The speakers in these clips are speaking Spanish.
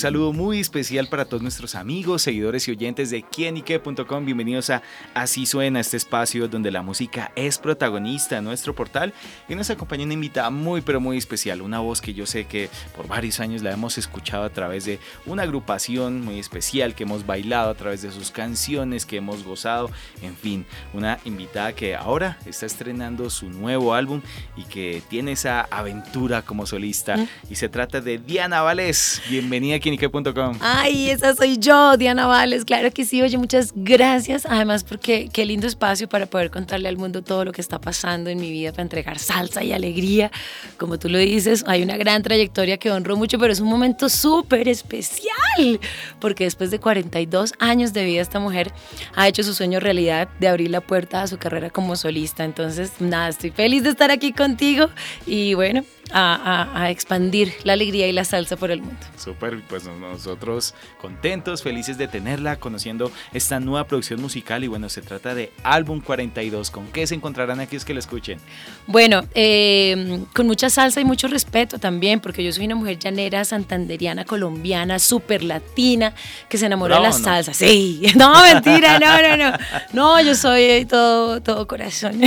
Saludo muy especial para todos nuestros amigos, seguidores y oyentes de quienique.com. Bienvenidos a Así Suena, este espacio donde la música es protagonista en nuestro portal. Y nos acompaña una invitada muy, pero muy especial. Una voz que yo sé que por varios años la hemos escuchado a través de una agrupación muy especial que hemos bailado a través de sus canciones, que hemos gozado. En fin, una invitada que ahora está estrenando su nuevo álbum y que tiene esa aventura como solista. Mm. Y se trata de Diana Vales. Bienvenida aquí Ay, esa soy yo, Diana Vales. Claro que sí, oye, muchas gracias. Además, porque qué lindo espacio para poder contarle al mundo todo lo que está pasando en mi vida, para entregar salsa y alegría. Como tú lo dices, hay una gran trayectoria que honro mucho, pero es un momento súper especial, porque después de 42 años de vida, esta mujer ha hecho su sueño realidad de abrir la puerta a su carrera como solista. Entonces, nada, estoy feliz de estar aquí contigo y bueno, a, expandir la alegría y la salsa por el mundo. Súper, pues nosotros contentos, felices de tenerla, conociendo esta nueva producción musical y bueno, se trata de Álbum 42. ¿Con qué se encontrarán aquellos que lo escuchen? Bueno, eh, con mucha salsa y mucho respeto también, porque yo soy una mujer llanera, santanderiana, colombiana, súper latina, que se enamoró de la salsa. Sí, no, mentira, no, no, no. No, yo soy todo, todo corazón.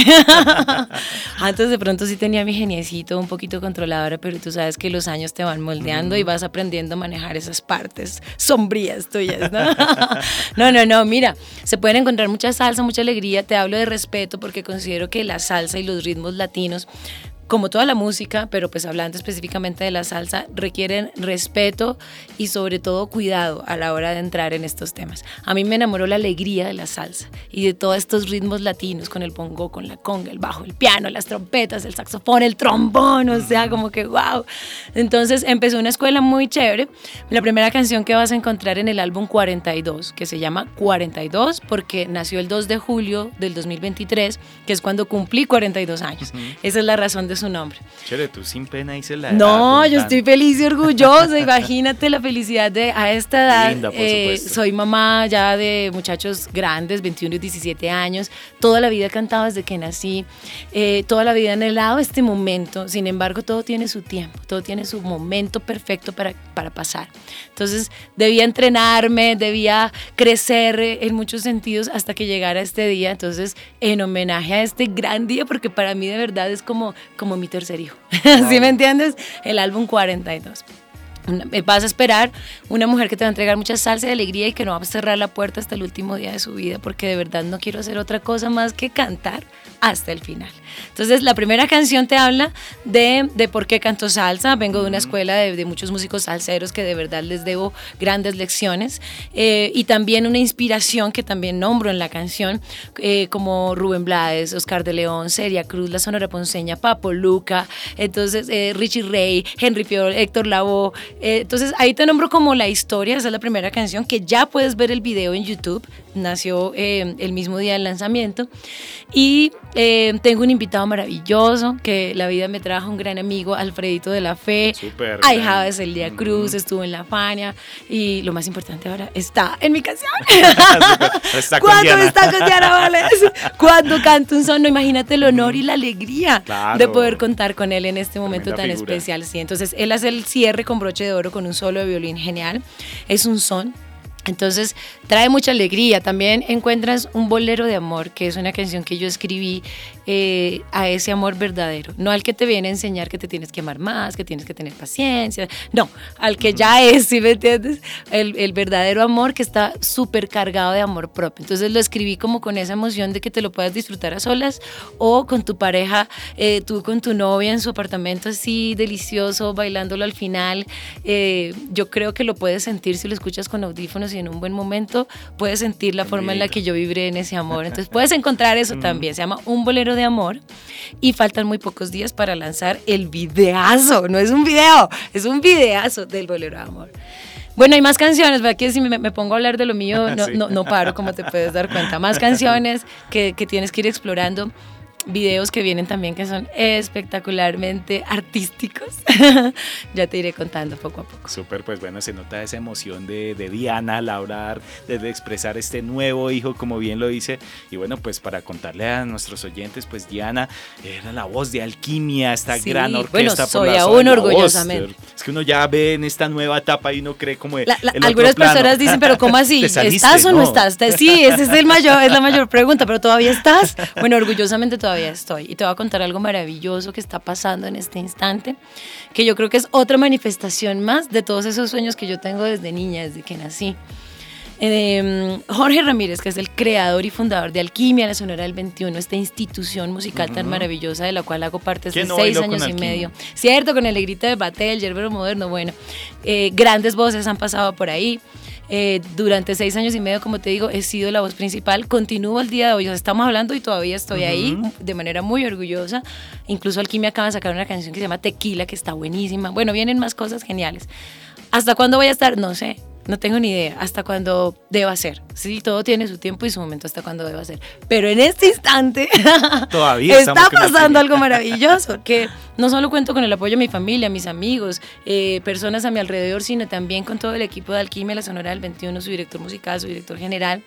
Antes de pronto sí tenía mi geniecito un poquito con controladora, pero tú sabes que los años te van moldeando y vas aprendiendo a manejar esas partes sombrías tuyas, ¿no? no, no, no, mira, se pueden encontrar mucha salsa, mucha alegría, te hablo de respeto porque considero que la salsa y los ritmos latinos como toda la música, pero pues hablando específicamente de la salsa, requieren respeto y sobre todo cuidado a la hora de entrar en estos temas. A mí me enamoró la alegría de la salsa y de todos estos ritmos latinos con el bongo, con la conga, el bajo, el piano, las trompetas, el saxofón, el trombón, o sea, como que wow. Entonces empezó una escuela muy chévere. La primera canción que vas a encontrar en el álbum 42, que se llama 42 porque nació el 2 de julio del 2023, que es cuando cumplí 42 años. Esa es la razón de su nombre. Chévere, tú sin pena hice la No, yo estoy feliz y orgullosa. Imagínate la felicidad de a esta edad. Eh, soy mamá ya de muchachos grandes, 21 y 17 años. Toda la vida he cantado desde que nací. Eh, toda la vida he anhelado este momento. Sin embargo, todo tiene su tiempo, todo tiene su momento perfecto para, para pasar. Entonces, debía entrenarme, debía crecer en muchos sentidos hasta que llegara este día. Entonces, en homenaje a este gran día, porque para mí de verdad es como como mi tercer hijo. ¿Sí me entiendes? El álbum 42. Vas a esperar una mujer que te va a entregar mucha salsa y alegría y que no va a cerrar la puerta hasta el último día de su vida, porque de verdad no quiero hacer otra cosa más que cantar hasta el final. Entonces, la primera canción te habla de, de por qué canto salsa. Vengo de una escuela de, de, muchos músicos salseros que de verdad les debo grandes lecciones. Eh, y también una inspiración que también nombro en la canción, eh, como Rubén Blades, Oscar de León, Seria Cruz, La Sonora Ponceña, Papo Luca, entonces eh, Richie Ray, Henry Piol, Héctor Lavoe. entonces, ahí te nombro como la historia. Esa es la primera canción que ya puedes ver el video en YouTube. Nació el mismo día del lanzamiento. Y eh, tengo un invitado maravilloso que la vida me trajo, un gran amigo, Alfredito de la Fe. Super. Ahijado de Celia Cruz, estuvo en La Fania y lo más importante ahora está en mi canción. está Cuando está con Diana Vales, cuando canto un son, no imagínate el honor y la alegría de poder contar con él en este momento tan especial. Sí, entonces él hace el cierre con broche de oro con un solo de violín genial. Es un son entonces trae mucha alegría. También encuentras un bolero de amor, que es una canción que yo escribí eh, a ese amor verdadero. No al que te viene a enseñar que te tienes que amar más, que tienes que tener paciencia. No, al que ya es, ¿sí me entiendes? El, el verdadero amor que está súper cargado de amor propio. Entonces lo escribí como con esa emoción de que te lo puedas disfrutar a solas o con tu pareja, eh, tú con tu novia en su apartamento así delicioso, bailándolo al final. Eh, yo creo que lo puedes sentir si lo escuchas con audífonos y en un buen momento puedes sentir la forma en la que yo vibré en ese amor. Entonces puedes encontrar eso también. Se llama Un Bolero de Amor y faltan muy pocos días para lanzar el videazo. No es un video, es un videazo del Bolero de Amor. Bueno, hay más canciones, ¿verdad? Que si me, pongo a hablar de lo mío, no, no, no, paro, como te puedes dar cuenta. Más canciones que, que tienes que ir explorando videos que vienen también que son espectacularmente artísticos. ya te iré contando poco a poco. Súper, pues bueno, se nota esa emoción de, de Diana al hablar, de, expresar este nuevo hijo, como bien lo dice. Y bueno, pues para contarle a nuestros oyentes, pues Diana era la voz de Alquimia, esta gran orquesta. Bueno, soy aún orgullosamente. Es que uno ya ve en esta nueva etapa y uno cree como... algunas personas dicen, pero ¿cómo así? ¿Estás o no, estás? Sí, esa es, el mayor, es la mayor pregunta, pero ¿todavía estás? Bueno, orgullosamente todavía todavía estoy. Y te voy a contar algo maravilloso que está pasando en este instante, que yo creo que es otra manifestación más de todos esos sueños que yo tengo desde niña, desde que nací. Eh, Jorge Ramírez, que es el creador y fundador de Alquimia, la Sonora del 21, esta institución musical tan maravillosa de la cual hago parte desde seis años y medio. Cierto, con el negrito de Batel, Yerbero Moderno, bueno, eh, grandes voces han pasado por ahí. Eh, durante seis años y medio, como te digo, he sido la voz principal. Continúo el día de hoy. estamos hablando y todavía estoy ahí de manera muy orgullosa. Incluso Alquimia acaba de sacar una canción que se llama Tequila, que está buenísima. Bueno, vienen más cosas geniales. ¿Hasta cuándo voy a estar? No sé. No tengo ni idea hasta cuándo deba ser. Sí, todo tiene su tiempo y su momento hasta cuándo deba ser. Pero en este instante todavía está pasando algo maravilloso, que no solo cuento con el apoyo de mi familia, mis amigos, eh, personas a mi alrededor, sino también con todo el equipo de Alquimia, la Sonora del 21, su director musical, su director general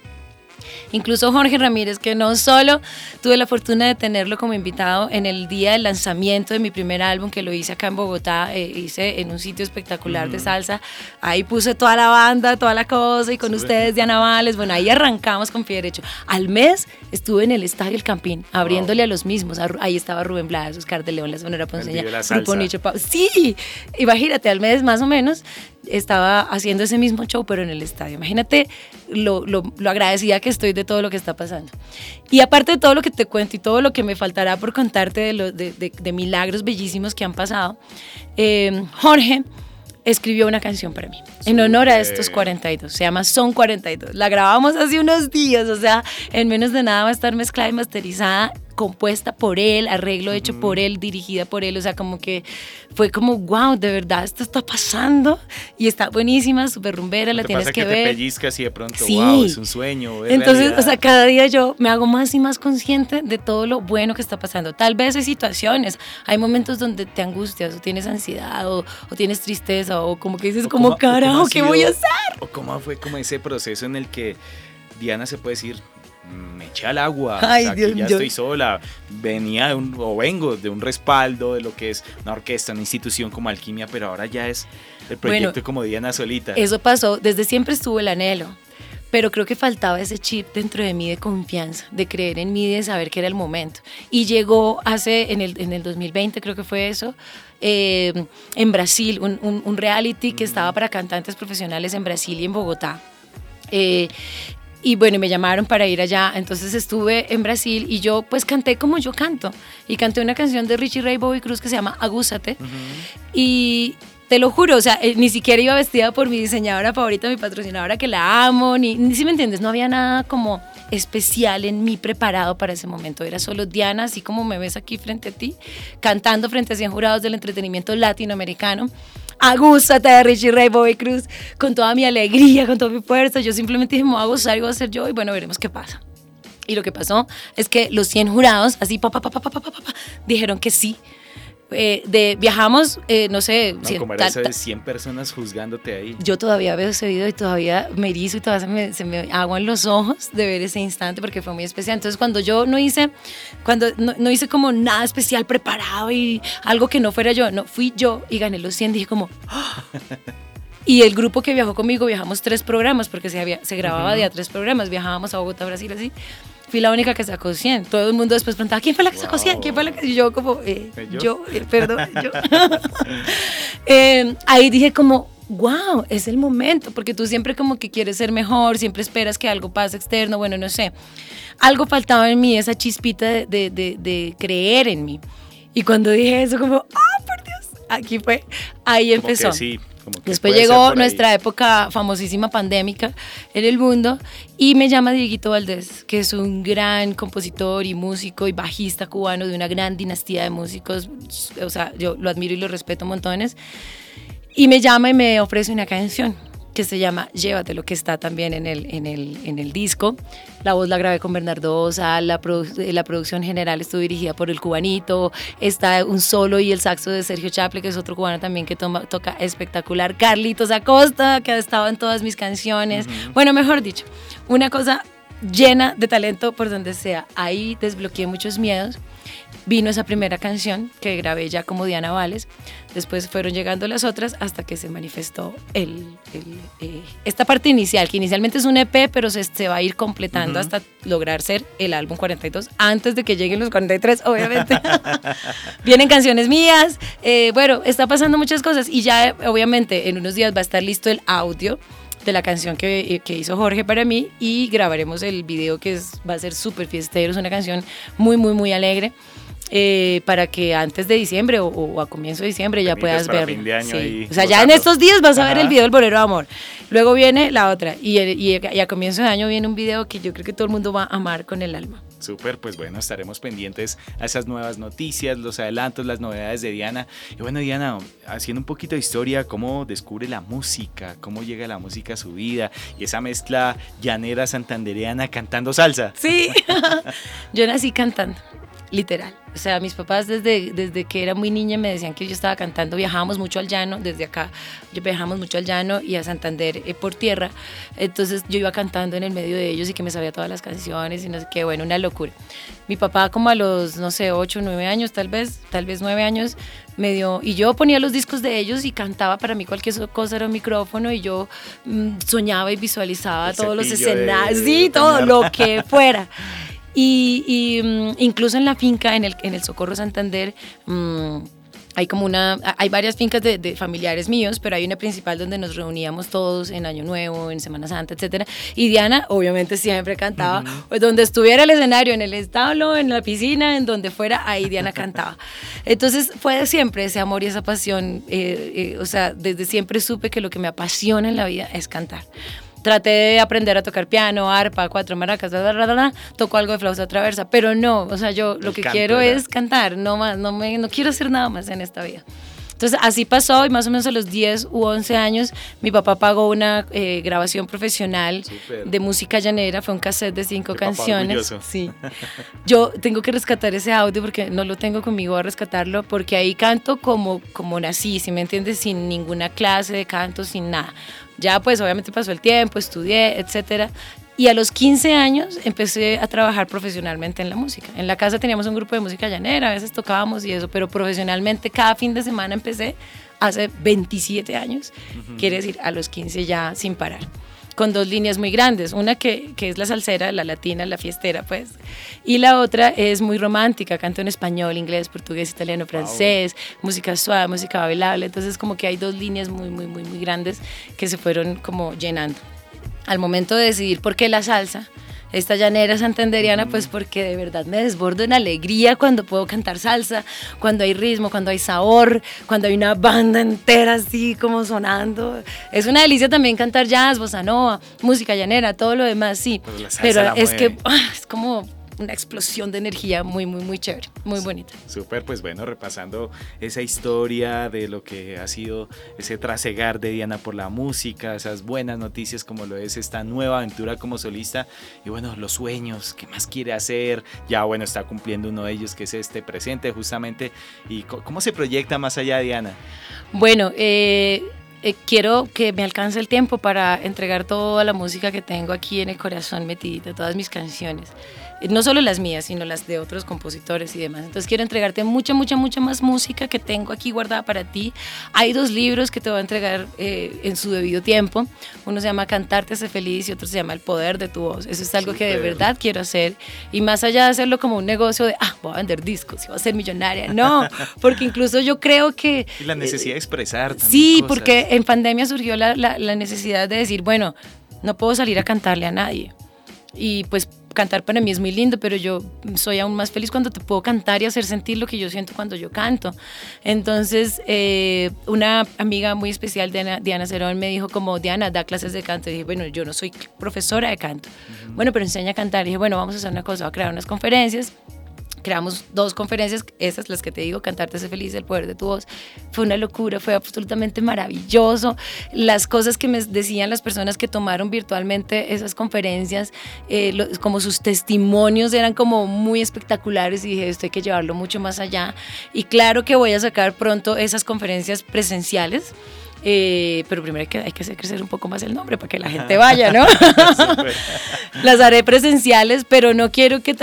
Incluso Jorge Ramírez, que no solo tuve la fortuna de tenerlo como invitado en el día del lanzamiento de mi primer álbum, que lo hice acá en Bogotá, eh, hice en un sitio espectacular de salsa, ahí puse toda la banda, toda la cosa, y con ustedes, Diana Vales, bueno, ahí arrancamos con pie derecho. Al mes estuve en el Estadio El Campín, abriéndole a los mismos, ahí estaba Rubén Blas, Oscar de León, La Sonora Ponceña, Grupo Nicho Sí, imagínate, al mes más o menos, estaba haciendo ese mismo show, pero en el estadio. Imagínate lo, lo, agradecida que estoy de todo lo que está pasando. Y aparte de todo lo que te cuento y todo lo que me faltará por contarte de, de, de, milagros bellísimos que han pasado, eh, Jorge escribió una canción para mí en honor a estos 42. Se llama Son 42. La grabamos hace unos días, o sea, en menos de nada va a estar mezclada y masterizada compuesta por él, arreglo hecho por él, dirigida por él, o sea, como que fue como, wow, de verdad, esto está pasando y está buenísima, súper rumbera, la tienes que, ver. Te pellizcas y de pronto, wow, es un sueño. Entonces, o sea, cada día yo me hago más y más consciente de todo lo bueno que está pasando. Tal vez hay situaciones, hay momentos donde te angustias o tienes ansiedad o, tienes tristeza o como que dices, como, carajo, ¿qué voy a hacer? O cómo fue como ese proceso en el que Diana se puede decir, me eché al agua, Ay, Dios, ya estoy sola, venía de un, o vengo de un respaldo de lo que es una orquesta, una institución como Alquimia, pero ahora ya es el proyecto como Diana Solita. Eso pasó, desde siempre estuvo el anhelo, pero creo que faltaba ese chip dentro de mí de confianza, de creer en mí, de saber que era el momento. Y llegó hace, en el, en el 2020 creo que fue eso, eh, en Brasil, un, un, reality que estaba para cantantes profesionales en Brasil y en Bogotá. Eh, y bueno, me llamaron para ir allá. Entonces estuve en Brasil y yo pues canté como yo canto. Y canté una canción de Richie Ray Bobby Cruz que se llama Agúzate. Y te lo juro, o sea, eh, ni siquiera iba vestida por mi diseñadora favorita, mi patrocinadora que la amo, ni, ni si me entiendes, no había nada como especial en mí preparado para ese momento. Era solo Diana, así como me ves aquí frente a ti, cantando frente a 100 jurados del entretenimiento latinoamericano agúzate de Richie Ray Bobby Cruz, con toda mi alegría, con toda mi fuerza. Yo simplemente dije, me voy a gozar y voy a ser yo y bueno, veremos qué pasa. Y lo que pasó es que los 100 jurados, así, dijeron que sí, eh, de, viajamos, eh, no sé... No, 100, como era de 100 personas juzgándote ahí. Yo todavía veo ese video y todavía me erizo y todavía se me, se me aguan los ojos de ver ese instante porque fue muy especial. Entonces cuando yo no hice, cuando no, no, hice como nada especial preparado y algo que no fuera yo, no, fui yo y gané los 100, dije como... ¡Ah! Y el grupo que viajó conmigo, viajamos tres programas, porque se, había, se grababa de a tres programas, viajábamos a Bogotá, Brasil, así fui la única que sacó 100. Todo el mundo después preguntaba, ¿quién fue la que sacó 100? ¿Quién fue la que...? Y yo como, eh, yo, eh, perdón, yo. Eh, ahí dije como, wow, es el momento, porque tú siempre como que quieres ser mejor, siempre esperas que algo pase externo, bueno, no sé. Algo faltaba en mí, esa chispita de, de, de, creer en mí. Y cuando dije eso, como, ¡ah! Aquí fue, ahí empezó. sí Después llegó nuestra época famosísima pandémica en el mundo y me llama Dieguito Valdés, que es un gran compositor y músico y bajista cubano de una gran dinastía de músicos. O sea, yo lo admiro y lo respeto montones. Y me llama y me ofrece una canción. Que se llama Llévatelo, que está también en el, en el, en el disco. La voz la grabé con Bernardo Osa, la, eh, la producción general estuvo dirigida por el cubanito, está un solo y el saxo de Sergio Chaple, que es otro cubano también que toma, toca espectacular, Carlitos Acosta, que ha estado en todas mis canciones. Bueno, mejor dicho, una cosa llena de talento por donde sea. Ahí desbloqueé muchos miedos vino esa primera canción que grabé ya como Diana Vales. Después fueron llegando las otras hasta que se manifestó el, eh, esta parte inicial, que inicialmente es un EP, pero se, se va a ir completando hasta lograr ser el álbum 42, antes de que lleguen los 43, obviamente. Vienen canciones mías. Eh, bueno, está pasando muchas cosas y ya, obviamente, en unos días va a estar listo el audio de la canción que, que, hizo Jorge para mí y grabaremos el video que es, va a ser súper fiestero, es una canción muy, muy, muy alegre. Eh, para que antes de diciembre o, a comienzo de diciembre ya puedas ver. O sea, ya en estos días vas a ver el video del Bolero de Amor. Luego viene la otra y, y, a comienzo de año viene un video que yo creo que todo el mundo va a amar con el alma. Súper, pues bueno, estaremos pendientes a esas nuevas noticias, los adelantos, las novedades de Diana. Y bueno, Diana, haciendo un poquito de historia, cómo descubre la música, cómo llega la música a su vida y esa mezcla llanera santandereana cantando salsa. Sí, yo nací cantando literal. O sea, mis papás desde, desde que era muy niña me decían que yo estaba cantando, viajábamos mucho al llano, desde acá yo viajábamos mucho al llano y a Santander eh, por tierra, entonces yo iba cantando en el medio de ellos y que me sabía todas las canciones y no sé qué, bueno, una locura. Mi papá como a los, no sé, 8 o 9 años tal vez, tal vez 9 años, me dio, y yo ponía los discos de ellos y cantaba, para mí cualquier cosa era un micrófono y yo mm, soñaba y visualizaba todos los escenarios, sí, todo lo que fuera. Y, mm, incluso en la finca, en el, en el Socorro Santander, mm, hay como una, hay varias fincas de, familiares míos, pero hay una principal donde nos reuníamos todos en Año Nuevo, en Semana Santa, etcétera. Y Diana, obviamente, siempre cantaba, pues donde estuviera el escenario, en el establo, en la piscina, en donde fuera, ahí Diana cantaba. Entonces fue siempre ese amor y esa pasión, eh, eh, o sea, desde siempre supe que lo que me apasiona en la vida es cantar traté de aprender a tocar piano, arpa, cuatro maracas, toco algo de flauta traversa, pero no, o sea, yo lo que quiero es cantar, no más, no, me, no quiero hacer nada más en esta vida. Entonces así pasó y más o menos a los 10 u 11 años mi papá pagó una eh, grabación profesional de música llanera, fue un cassette de cinco canciones. Sí. Yo tengo que rescatar ese audio porque no lo tengo conmigo a rescatarlo porque ahí canto como, como nací, si me entiendes, sin ninguna clase de canto, sin nada. Ya pues obviamente pasó el tiempo, estudié, etcétera. Y a los 15 años empecé a trabajar profesionalmente en la música. En la casa teníamos un grupo de música llanera, a veces tocábamos y eso, pero profesionalmente cada fin de semana empecé hace 27 años, quiere decir a los 15 ya sin parar con dos líneas muy grandes, una que, que, es la salsera, la latina, la fiestera, pues, y la otra es muy romántica, canto en español, inglés, portugués, italiano, francés, música suave, música bailable, entonces como que hay dos líneas muy, muy, muy, muy grandes que se fueron como llenando. Al momento de decidir por qué la salsa, esta llanera santanderiana, pues porque de verdad me desbordo en alegría cuando puedo cantar salsa, cuando hay ritmo, cuando hay sabor, cuando hay una banda entera así como sonando. Es una delicia también cantar jazz, bossa nova, música llanera, todo lo demás, sí. Pero es que ah, es como una explosión de energía muy, muy, muy chévere, muy bonita. Súper, pues bueno, repasando esa historia de lo que ha sido ese trasegar de Diana por la música, esas buenas noticias como lo es esta nueva aventura como solista y bueno, los sueños, qué más quiere hacer, ya bueno, está cumpliendo uno de ellos que es este presente justamente y cómo se proyecta más allá Diana. Bueno, eh, eh, quiero que me alcance el tiempo para entregar toda la música que tengo aquí en el corazón metidita, todas mis canciones no solo las mías, sino las de otros compositores y demás. Entonces quiero entregarte mucha, mucha, mucha más música que tengo aquí guardada para ti. Hay dos libros que te voy a entregar eh, en su debido tiempo. Uno se llama Cantarte hace feliz y otro se llama El poder de tu voz. Eso es algo que de verdad quiero hacer. Y más allá de hacerlo como un negocio de, ah, voy a vender discos y voy a ser millonaria. No, porque incluso yo creo que... Y la necesidad de expresar. Sí, porque en pandemia surgió la, la, la necesidad de decir, bueno, no puedo salir a cantarle a nadie. Y pues cantar para mí es muy lindo, pero yo soy aún más feliz cuando te puedo cantar y hacer sentir lo que yo siento cuando yo canto. Entonces, eh, una amiga muy especial, Diana, Diana Cerón, me dijo como, Diana, da clases de canto. Y dije, bueno, yo no soy profesora de canto. Bueno, pero enseña a cantar. Y dije, bueno, vamos a hacer una cosa, voy a crear unas conferencias creamos dos conferencias, esas las que te digo, Cantarte hace feliz, el poder de tu voz. Fue una locura, fue absolutamente maravilloso. Las cosas que me decían las personas que tomaron virtualmente esas conferencias, eh, como sus testimonios eran como muy espectaculares y dije, esto hay que llevarlo mucho más allá. Y claro que voy a sacar pronto esas conferencias presenciales. Eh, pero primero hay que, hay que hacer crecer un poco más el nombre para que la gente vaya, ¿no? Las haré presenciales, pero no quiero que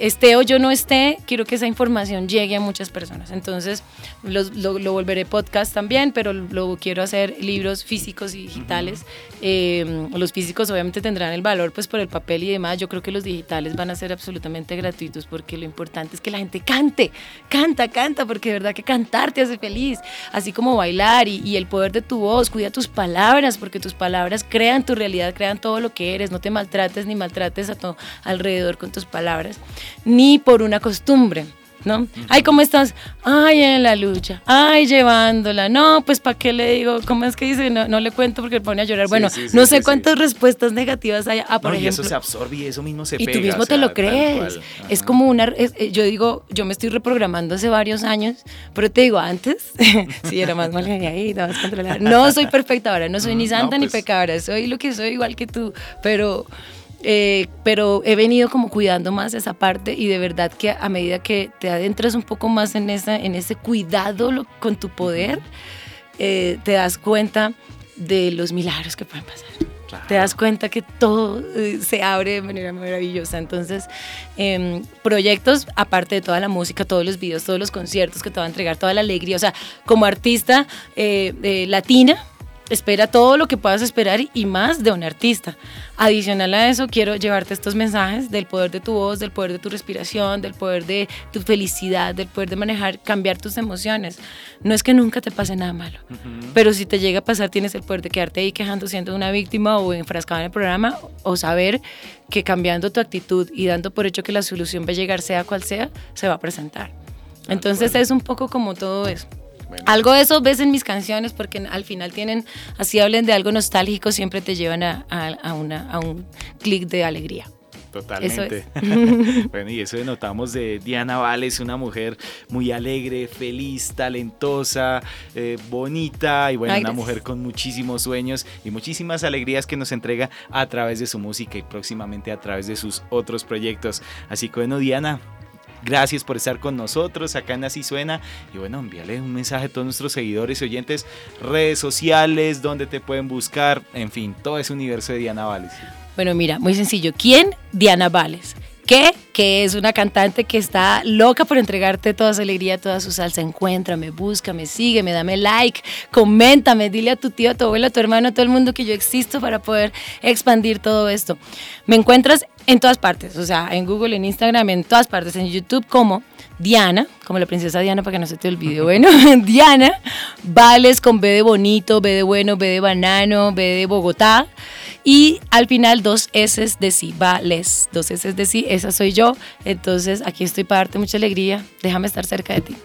esté o yo no esté, quiero que esa información llegue a muchas personas. Entonces lo, volveré podcast también, pero lo quiero hacer libros físicos y digitales. Eh, los físicos obviamente tendrán el valor pues por el papel y demás. Yo creo que los digitales van a ser absolutamente gratuitos porque lo importante es que la gente cante, canta, canta, porque de verdad que cantar te hace feliz, así como bailar y, y el poder de tu voz, cuida tus palabras, porque tus palabras crean tu realidad, crean todo lo que eres, no te maltrates ni maltrates a tu alrededor con tus palabras, ni por una costumbre. ¿No? Ay, ¿cómo estás? Ay, en la lucha. Ay, llevándola. No, pues ¿para qué le digo? ¿Cómo es que dice? No, no le cuento porque pone a llorar. bueno, no sé cuántas respuestas negativas hay. Ah, por ejemplo. Y eso se absorbe y eso mismo se y Y tú mismo te lo crees. Es como una. Eh, yo digo, yo me estoy reprogramando hace varios años, pero te digo, antes, sí, era más mal ahí, más. No soy perfecta ahora, no soy ni santa ni pues pecadora, soy lo que soy igual que tú, pero. Eh, pero he venido como cuidando más esa parte y de verdad que a medida que te adentras un poco más en, esa, en ese cuidado con tu poder, eh, te das cuenta de los milagros que pueden pasar. Te das cuenta que todo eh, se abre de manera maravillosa. Entonces, em, proyectos, aparte de toda la música, todos los videos, todos los conciertos que te va a entregar, toda la alegría. O sea, como artista latina, espera todo lo que puedas esperar y más de un artista. Adicional a eso, quiero llevarte estos mensajes del poder de tu voz, del poder de tu respiración, del poder de tu felicidad, del poder de manejar, cambiar tus emociones. No es que nunca te pase nada malo, pero si te llega a pasar, tienes el poder de quedarte ahí quejando siendo una víctima o enfrascado en el programa, o saber que cambiando tu actitud y dando por hecho que la solución va a llegar, sea cual sea, se va a presentar. Entonces es un poco como todo eso. Algo de eso ves en mis canciones porque al final tienen, así hablen de algo nostálgico, siempre te llevan a, a, una, a un clic de alegría. Totalmente. bueno, y eso notamos de Diana Vales, una mujer muy alegre, feliz, talentosa, eh, bonita y bueno, una mujer con muchísimos sueños y muchísimas alegrías que nos entrega a través de su música y próximamente a través de sus otros proyectos. Así que bueno, Diana, Gracias por estar con nosotros acá en Así Suena. Y bueno, envíale un mensaje a todos nuestros seguidores y oyentes, redes sociales, donde te pueden buscar, en fin, todo ese universo de Diana Vales. Bueno, mira, muy sencillo. ¿Quién? Diana Vales. ¿Qué? Que es una cantante que está loca por entregarte toda su alegría, toda su salsa. Encuéntrame, búscame, sígueme, dame like, coméntame, dile a tu tío, a tu abuelo, a tu hermano, a todo el mundo que yo existo para poder expandir todo esto. Me encuentras en todas partes, o sea, en Google, en Instagram, en todas partes, en YouTube como Diana, como la princesa Diana para que no se te olvide, bueno, Diana, Vales con B de bonito, B de bueno, B de banano, B de Bogotá y al final dos S de sí, Vales, dos S de sí, esa soy yo, entonces aquí estoy para darte mucha alegría, déjame estar cerca de ti.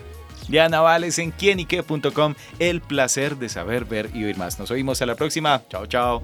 Diana Vales en quienique.com, el placer de saber, ver y oír más. Nos oímos a la próxima. Chao, chao.